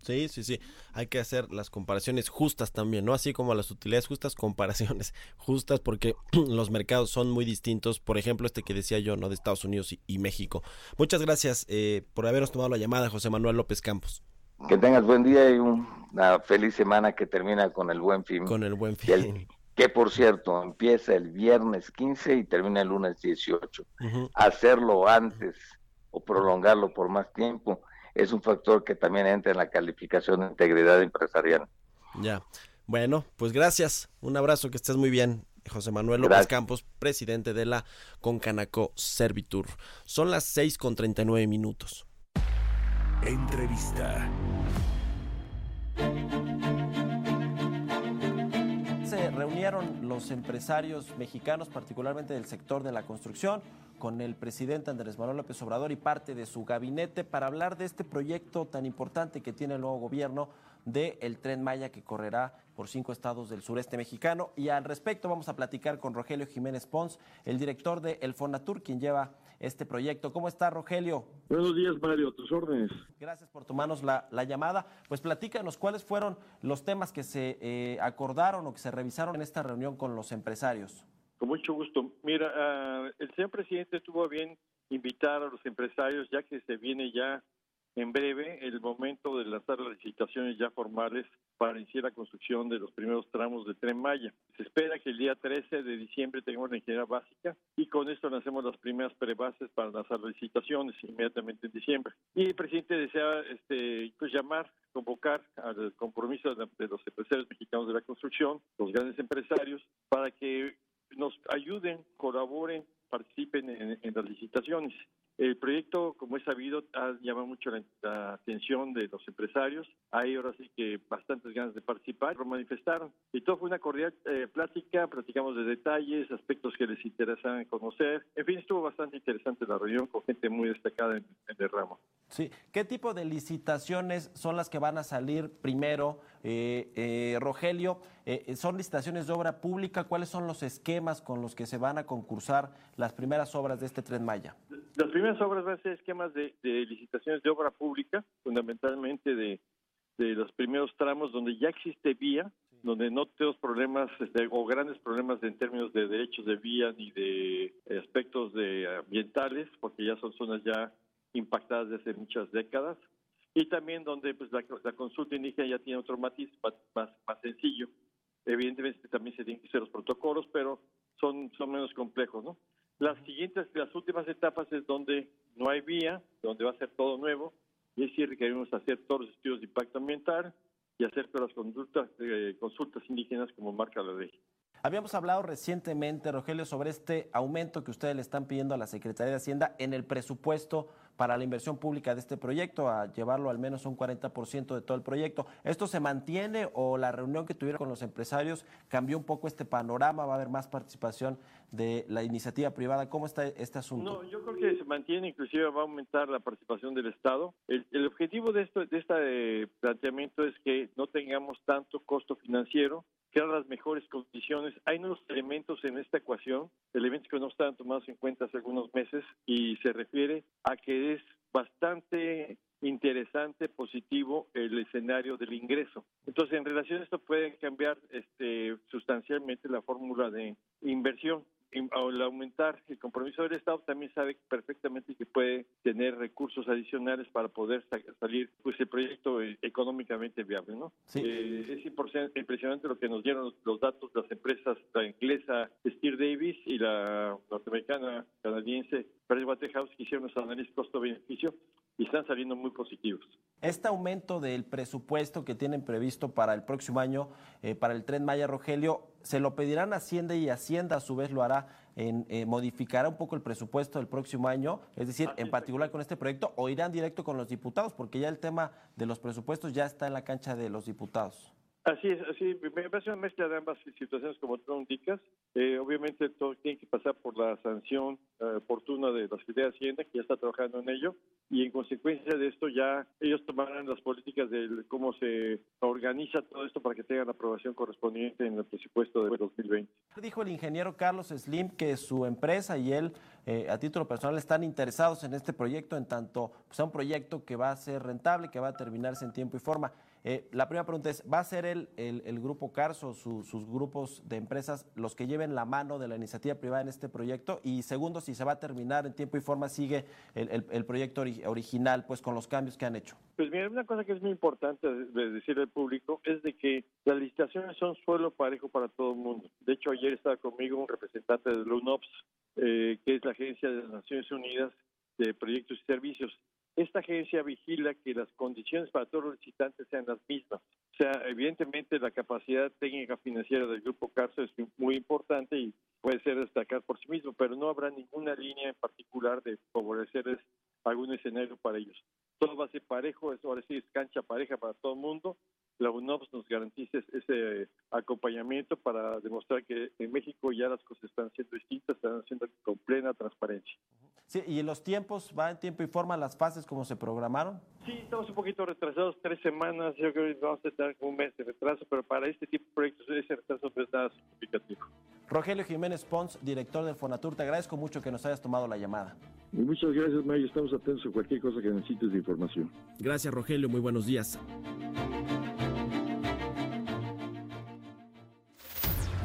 Speaker 1: Sí, sí, sí. Hay que hacer las comparaciones justas también, ¿no? Así como las utilidades justas, comparaciones justas, porque los mercados son muy distintos. Por ejemplo, este que decía yo, ¿no? De Estados Unidos y, México. Muchas gracias eh, por habernos tomado la llamada, José Manuel López Campos.
Speaker 7: Que tengas buen día y una feliz semana que termina con el buen fin.
Speaker 1: Con el buen fin.
Speaker 7: Que, por cierto, empieza el viernes 15 y termina el lunes 18. Hacerlo antes o prolongarlo por más tiempo, es un factor que también entra en la calificación de integridad empresarial.
Speaker 1: Ya. Bueno, pues gracias. Un abrazo, que estés muy bien. José Manuel López Campos, presidente de la Concanaco Servitur. Son las 6 con 39 minutos.
Speaker 2: Entrevista.
Speaker 1: Se reunieron los empresarios mexicanos, particularmente del sector de la construcción, con el presidente Andrés Manuel López Obrador y parte de su gabinete para hablar de este proyecto tan importante que tiene el nuevo gobierno del el tren Maya que correrá por cinco estados del sureste mexicano. Y al respecto vamos a platicar con Rogelio Jiménez Pons, el director de El Fonatur, quien lleva este proyecto. ¿Cómo está, Rogelio?
Speaker 8: Buenos días, Mario, tus órdenes.
Speaker 1: Gracias por tomarnos la, llamada. Pues platícanos cuáles fueron los temas que se eh, acordaron o que se revisaron en esta reunión con los empresarios.
Speaker 8: Con mucho gusto. Mira, ah, el señor presidente tuvo bien invitar a los empresarios, ya que se viene ya en breve el momento de lanzar las licitaciones ya formales para iniciar la construcción de los primeros tramos de Tren Maya. Se espera que el día 13 de diciembre tengamos la ingeniería básica y con esto lancemos las primeras prebases para lanzar las licitaciones inmediatamente en diciembre. Y el presidente desea este, pues, llamar, convocar al compromiso de, de los empresarios mexicanos de la construcción, los grandes empresarios, para que nos ayuden, colaboren, participen en, las licitaciones. El proyecto, como es sabido, ha llamado mucho la, atención de los empresarios. Hay ahora sí que bastantes ganas de participar, lo manifestaron. Y todo fue una cordial eh, plática, platicamos de detalles, aspectos que les interesan conocer. En fin, estuvo bastante interesante la reunión con gente muy destacada en el ramo.
Speaker 1: Sí, ¿qué tipo de licitaciones son las que van a salir primero? Eh, eh, Rogelio, eh, ¿son licitaciones de obra pública? ¿Cuáles son los esquemas con los que se van a concursar las primeras obras de este Tren Maya?
Speaker 8: Las primeras obras van a ser esquemas de, licitaciones de obra pública, fundamentalmente de, los primeros tramos donde ya existe vía, donde no tenemos problemas este, o grandes problemas en términos de derechos de vía ni de aspectos de ambientales, porque ya son zonas ya impactadas desde muchas décadas y también donde pues la, consulta indígena ya tiene otro matiz más, más, sencillo. Evidentemente también se tienen que hacer los protocolos, pero son, son menos complejos, ¿no? Las siguientes, las últimas etapas es donde no hay vía, donde va a ser todo nuevo, y es decir, requerimos hacer todos los estudios de impacto ambiental y hacer todas las consultas, eh, consultas indígenas como marca la ley.
Speaker 1: Habíamos hablado recientemente, Rogelio, sobre este aumento que ustedes le están pidiendo a la Secretaría de Hacienda en el presupuesto para la inversión pública de este proyecto, a llevarlo al menos un 40% de todo el proyecto. ¿Esto se mantiene o la reunión que tuvieron con los empresarios cambió un poco este panorama? ¿Va a haber más participación de la iniciativa privada? ¿Cómo está este asunto?
Speaker 8: No, yo creo que se mantiene, inclusive va a aumentar la participación del Estado. El, objetivo de, esto, de este planteamiento es que no tengamos tanto costo financiero, crear las mejores condiciones. Hay nuevos elementos en esta ecuación, elementos que no estaban tomados en cuenta hace algunos meses y se refiere a que es bastante interesante, positivo el escenario del ingreso. Entonces, en relación a esto puede cambiar este, sustancialmente la fórmula de inversión al aumentar el compromiso del Estado, también sabe perfectamente que puede tener recursos adicionales para poder salir pues el proyecto eh, económicamente viable, ¿no? Eh, es impresionante lo que nos dieron los, datos de las empresas, la inglesa Steer Davis y la norteamericana canadiense Pricewaterhouse que hicieron los análisis costo-beneficio y están saliendo muy positivos.
Speaker 1: Este aumento del presupuesto que tienen previsto para el próximo año, eh, para el tren Maya Rogelio, se lo pedirán a Hacienda y Hacienda a su vez lo hará en eh, modificará un poco el presupuesto del próximo año, es decir, en particular con este proyecto, o irán directo con los diputados, porque ya el tema de los presupuestos ya está en la cancha de los diputados.
Speaker 8: Así es, así me parece una mezcla de ambas situaciones como tú indicas. Eh, obviamente todo tiene que pasar por la sanción eh, oportuna de la Secretaría de Hacienda, que ya está trabajando en ello, y en consecuencia de esto ya ellos tomarán las políticas de cómo se organiza todo esto para que tengan la aprobación correspondiente en el presupuesto de 2020.
Speaker 1: Dijo el ingeniero Carlos Slim que su empresa y él eh, a título personal están interesados en este proyecto en tanto pues, sea un proyecto que va a ser rentable, que va a terminarse en tiempo y forma. Eh, la primera pregunta es, ¿va a ser el, grupo Carso, sus grupos de empresas, los que lleven la mano de la iniciativa privada en este proyecto? Y segundo, si se va a terminar en tiempo y forma, sigue el, proyecto original, pues con los cambios que han hecho.
Speaker 8: Pues mira, una cosa que es muy importante de decir al público es de que las licitaciones son suelo parejo para todo el mundo. De hecho, ayer estaba conmigo un representante de LUNOPS, eh, que es la Agencia de las Naciones Unidas de Proyectos y Servicios esta agencia vigila que las condiciones para todos los licitantes sean las mismas. O sea, evidentemente la capacidad técnica financiera del Grupo Carso es muy importante y puede ser destacar por sí mismo, pero no habrá ninguna línea en particular de favorecer algún escenario para ellos. Todo va a ser parejo, es, ahora sí es cancha pareja para todo el mundo. La UNOPS nos garantiza ese acompañamiento para demostrar que en México ya las cosas están siendo distintas, están haciendo con plena transparencia.
Speaker 1: Sí, ¿y los tiempos, va en tiempo y forma las fases como se programaron?
Speaker 8: Sí, estamos un poquito retrasados, tres semanas, yo creo que vamos a tener un mes de retraso, pero para este tipo de proyectos ese retraso no es nada significativo.
Speaker 1: Rogelio Jiménez Pons, director del Fonatur, te agradezco mucho que nos hayas tomado la llamada.
Speaker 9: muchas gracias, Mayo, estamos atentos a cualquier cosa que necesites de información.
Speaker 1: Gracias, Rogelio, muy buenos días.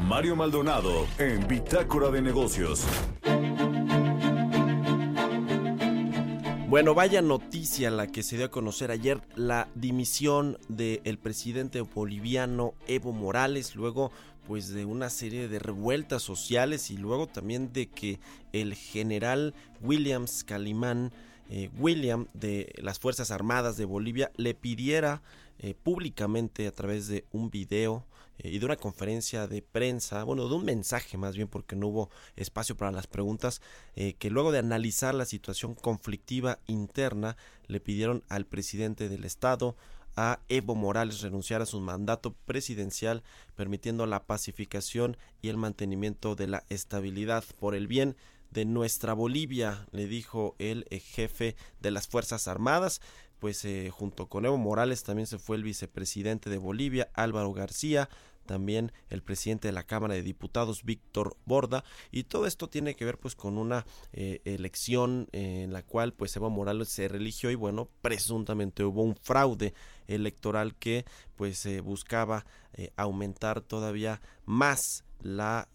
Speaker 2: Mario Maldonado en Bitácora de Negocios.
Speaker 1: Bueno, vaya noticia la que se dio a conocer ayer, la dimisión del presidente boliviano Evo Morales, luego pues de una serie de revueltas sociales y luego también de que el general Williams Calimán, eh, William de las Fuerzas Armadas de Bolivia, le pidiera eh, públicamente a través de un video eh, y de una conferencia de prensa, bueno, de un mensaje más bien porque no hubo espacio para las preguntas, eh, que luego de analizar la situación conflictiva interna le pidieron al presidente del estado, a Evo Morales renunciar a su mandato presidencial, permitiendo la pacificación y el mantenimiento de la estabilidad por el bien de nuestra Bolivia, le dijo el eh, jefe de las Fuerzas Armadas pues junto con Evo Morales también se fue el vicepresidente de Bolivia, Álvaro García, también el presidente de la Cámara de Diputados, Víctor Borda, y todo esto tiene que ver pues con una eh, elección en la cual pues Evo Morales se religió y bueno, presuntamente hubo un fraude electoral que pues eh, buscaba eh, aumentar todavía más la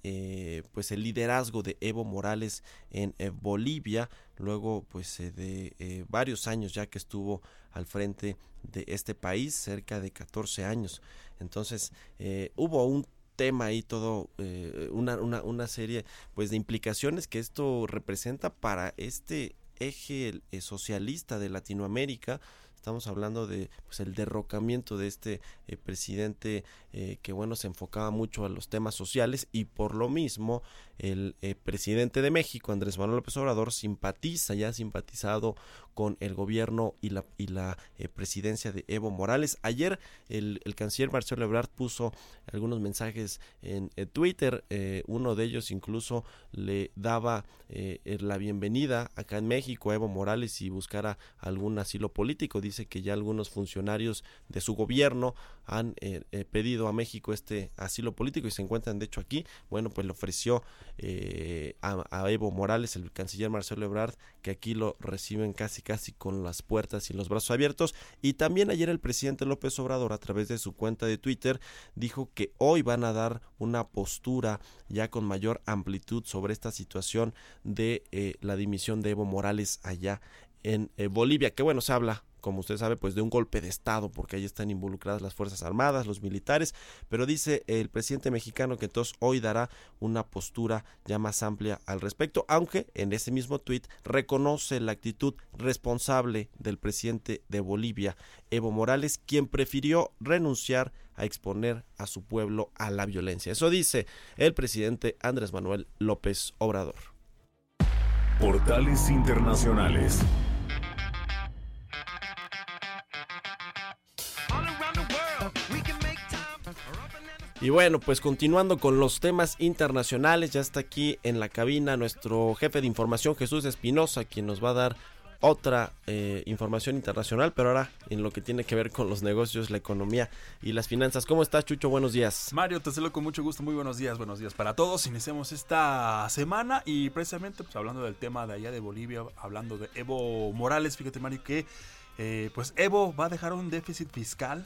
Speaker 1: pues el liderazgo de Evo Morales en Bolivia luego pues de varios años ya que estuvo al frente de este país cerca de 14 años. Entonces, eh, hubo un tema ahí todo, eh, una, una, una, serie pues de implicaciones que esto representa para este eje eh, socialista de Latinoamérica, Estamos hablando de pues, el derrocamiento de este eh, presidente eh, que bueno se enfocaba mucho a los temas sociales y por lo mismo el eh, presidente de México Andrés Manuel López Obrador simpatiza ya ha simpatizado con el gobierno y la y la presidencia de Evo Morales. Ayer el, el, canciller Marcelo Ebrard puso algunos mensajes en, Twitter, uno de ellos incluso le daba la bienvenida acá en México a Evo Morales y buscara algún asilo político dice que ya algunos funcionarios de su gobierno han eh, eh, pedido a México este asilo político y se encuentran de hecho aquí. Bueno, pues le ofreció eh, a, Evo Morales, el canciller Marcelo Ebrard, que aquí lo reciben casi casi con las puertas y los brazos abiertos. Y también ayer el presidente López Obrador a través de su cuenta de Twitter dijo que hoy van a dar una postura ya con mayor amplitud sobre esta situación de la dimisión de Evo Morales allá en Bolivia, que bueno, se habla como usted sabe, pues de un golpe de Estado, porque ahí están involucradas las Fuerzas Armadas, los militares, pero dice el presidente mexicano que entonces hoy dará una postura ya más amplia al respecto, aunque en ese mismo tuit reconoce la actitud responsable del presidente de Bolivia, Evo Morales, quien prefirió renunciar a exponer a su pueblo a la violencia. Eso dice el presidente Andrés Manuel López Obrador.
Speaker 2: Portales Internacionales.
Speaker 1: Y bueno, pues continuando con los temas internacionales, ya está aquí en la cabina nuestro jefe de información Jesús Espinosa, quien nos va a dar otra eh, información internacional, pero ahora en lo que tiene que ver con los negocios, la economía y las finanzas. ¿Cómo estás, Chucho? Buenos días.
Speaker 10: Mario, te saludo con mucho gusto. Muy buenos días, buenos días para todos. Iniciamos esta semana y precisamente pues, hablando del tema de allá de Bolivia, hablando de Evo Morales, fíjate, Mario, que eh, pues Evo va a dejar un déficit fiscal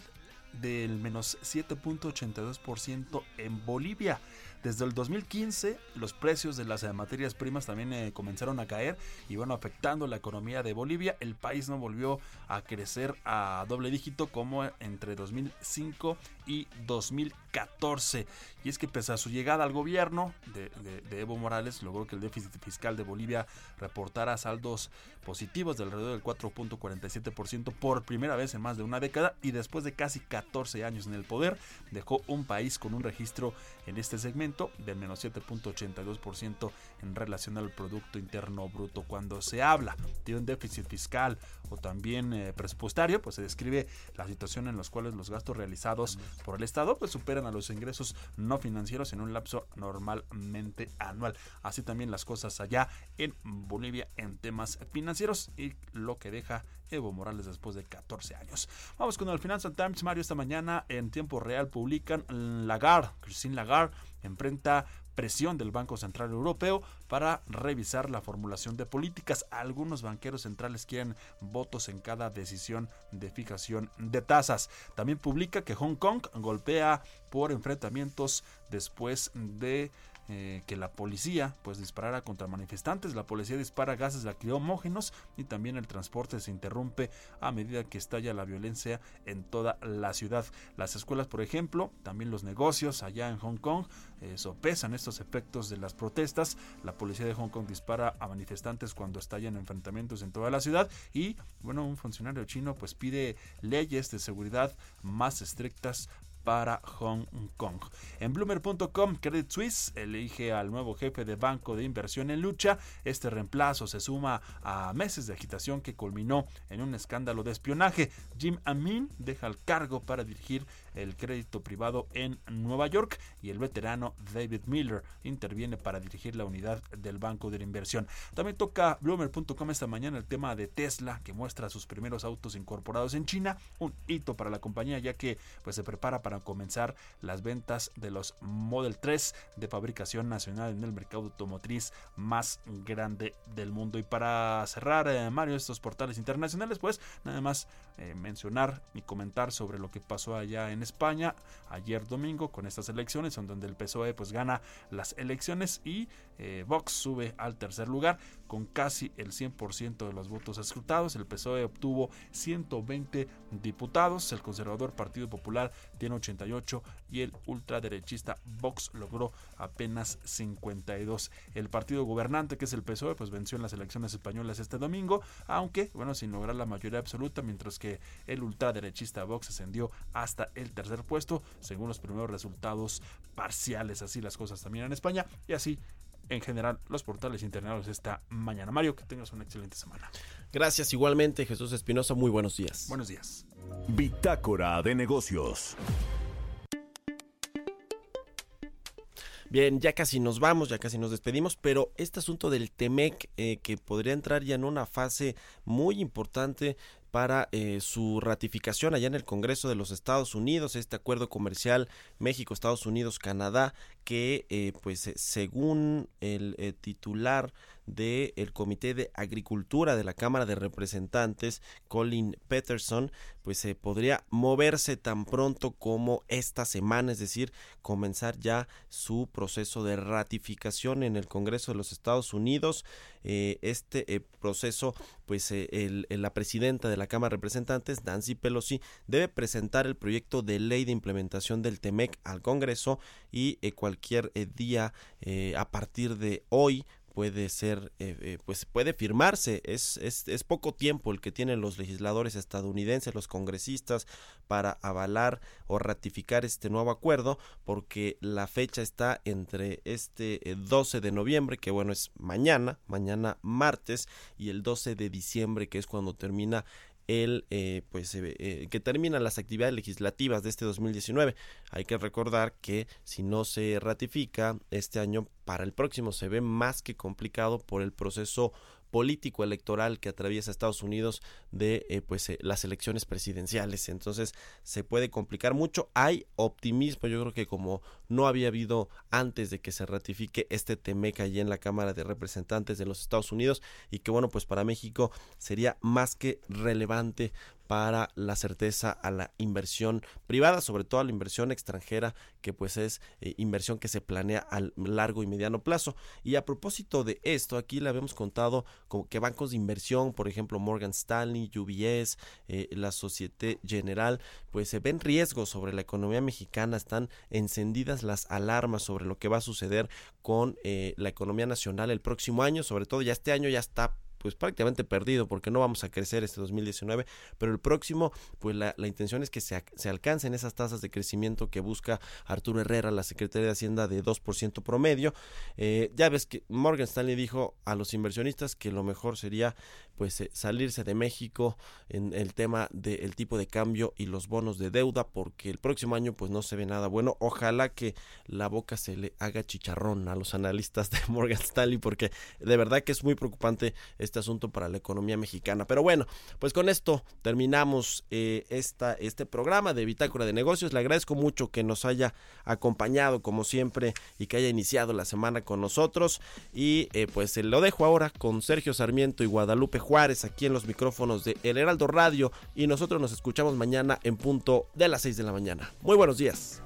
Speaker 10: del menos 7.82% en Bolivia. Desde el 2015 los precios de las eh, materias primas también eh, comenzaron a caer y bueno afectando la economía de Bolivia. El país no volvió a crecer a doble dígito como entre 2005 y 2014. Y es que pese a su llegada al gobierno de, Evo Morales logró que el déficit fiscal de Bolivia reportara saldos positivos de alrededor del 4.47% por primera vez en más de una década y después de casi 14 años en el poder dejó un país con un registro en este segmento del menos 7.82% en relación al Producto Interno Bruto. Cuando se habla de un déficit fiscal o también eh, presupuestario, pues se describe la situación en la cual los gastos realizados por el Estado pues superan a los ingresos no financieros en un lapso normalmente anual. Así también las cosas allá en Bolivia en temas financieros y lo que deja Evo Morales después de 14 años. Vamos con el Financial Times, Mario, esta mañana en tiempo real publican Lagarde, Christine Lagarde, enfrenta presión del Banco Central Europeo para revisar la formulación de políticas. Algunos banqueros centrales quieren votos en cada decisión de fijación de tasas. También publica que Hong Kong golpea por enfrentamientos después de eh, que la policía pues disparara contra manifestantes. La policía dispara gases lacrimógenos y también el transporte se interrumpe a medida que estalla la violencia en toda la ciudad. Las escuelas, por ejemplo, también los negocios allá en Hong Kong eh, sopesan estos efectos de las protestas. La policía de Hong Kong dispara a manifestantes cuando estallan enfrentamientos en toda la ciudad y bueno, un funcionario chino pues pide leyes de seguridad más estrictas para Hong Kong. En bloomer.com, Credit Suisse elige al nuevo jefe de banco de inversión en lucha. Este reemplazo se suma a meses de agitación que culminó en un escándalo de espionaje. Jim Amin deja el cargo para dirigir el crédito privado en Nueva York y el veterano David Miller interviene para dirigir la unidad del Banco de la Inversión. También toca Bloomer.com esta mañana el tema de Tesla que muestra sus primeros autos incorporados en China, un hito para la compañía ya que pues se prepara para comenzar las ventas de los Model 3 de fabricación nacional en el mercado automotriz más grande del mundo. Y para cerrar, eh, Mario, estos portales internacionales, pues nada más eh, mencionar y comentar sobre lo que pasó allá en España ayer domingo con estas elecciones, donde el PSOE pues gana las elecciones y eh, Vox sube al tercer lugar con casi el 100% de los votos escrutados. El PSOE obtuvo 120 diputados, el conservador Partido Popular tiene 88 y el ultraderechista Vox logró apenas 52. El partido gobernante, que es el PSOE, pues venció en las elecciones españolas este domingo, aunque, bueno, sin lograr la mayoría absoluta, mientras que el ultraderechista Vox ascendió hasta el tercer puesto, según los primeros resultados parciales. Así las cosas también en España y así en general los portales internados esta mañana. Mario, que tengas una excelente semana.
Speaker 1: Gracias igualmente, Jesús Espinosa. Muy buenos días.
Speaker 10: Buenos días.
Speaker 2: Bitácora de negocios.
Speaker 1: Bien, ya casi nos vamos, ya casi nos despedimos, pero este asunto del TEMEC, eh, que podría entrar ya en una fase muy importante para eh, su ratificación allá en el Congreso de los Estados Unidos, este acuerdo comercial México, Estados Unidos, Canadá, que eh, pues según el titular del Comité de Agricultura de la Cámara de Representantes, Colin Peterson, pues se podría moverse tan pronto como esta semana, es decir, comenzar ya su proceso de ratificación en el Congreso de los Estados Unidos. Eh, este eh, proceso, pues eh, la presidenta de la Cámara de Representantes, Nancy Pelosi, debe presentar el proyecto de ley de implementación del TEMEC al Congreso y cualquier día a partir de hoy puede ser, pues puede firmarse. Es, es, es poco tiempo el que tienen los legisladores estadounidenses, los congresistas, para avalar o ratificar este nuevo acuerdo, porque la fecha está entre este 12 de noviembre, que bueno es mañana, mañana martes, y el 12 de diciembre, que es cuando termina el eh, pues eh, que terminan las actividades legislativas de este 2019. Hay que recordar que si no se ratifica este año para el próximo se ve más que complicado por el proceso político electoral que atraviesa Estados Unidos de eh, pues eh, las elecciones presidenciales. Entonces se puede complicar mucho. Hay optimismo. Yo creo que como no había habido antes de que se ratifique este Temeca allí en la Cámara de Representantes de los Estados Unidos y que bueno pues para México sería más que relevante para la certeza a la inversión privada, sobre todo a la inversión extranjera, que pues es eh, inversión que se planea a largo y mediano plazo. Y a propósito de esto, aquí le habíamos contado como que bancos de inversión, por ejemplo Morgan Stanley, UBS, eh, la Societe General, pues se ven riesgos sobre la economía mexicana, están encendidas las alarmas sobre lo que va a suceder con eh, la economía nacional el próximo año, sobre todo ya este año ya está pues prácticamente perdido porque no vamos a crecer este 2019, pero el próximo pues la, intención es que se, se, alcancen esas tasas de crecimiento que busca Arturo Herrera, la Secretaría de Hacienda de 2% promedio. Eh, ya ves que Morgan Stanley dijo a los inversionistas que lo mejor sería pues eh, salirse de México en el tema del tipo de cambio y los bonos de deuda porque el próximo año pues no se ve nada bueno. Ojalá que la boca se le haga chicharrón a los analistas de Morgan Stanley porque de verdad que es muy preocupante este asunto para la economía mexicana. Pero bueno, pues con esto terminamos eh, esta, este programa de Bitácora de Negocios. Le agradezco mucho que nos haya acompañado como siempre y que haya iniciado la semana con nosotros. Y eh, pues se lo dejo ahora con Sergio Sarmiento y Guadalupe Juárez aquí en los micrófonos de El Heraldo Radio y nosotros nos escuchamos mañana en punto de las 6 de la mañana. Muy buenos días.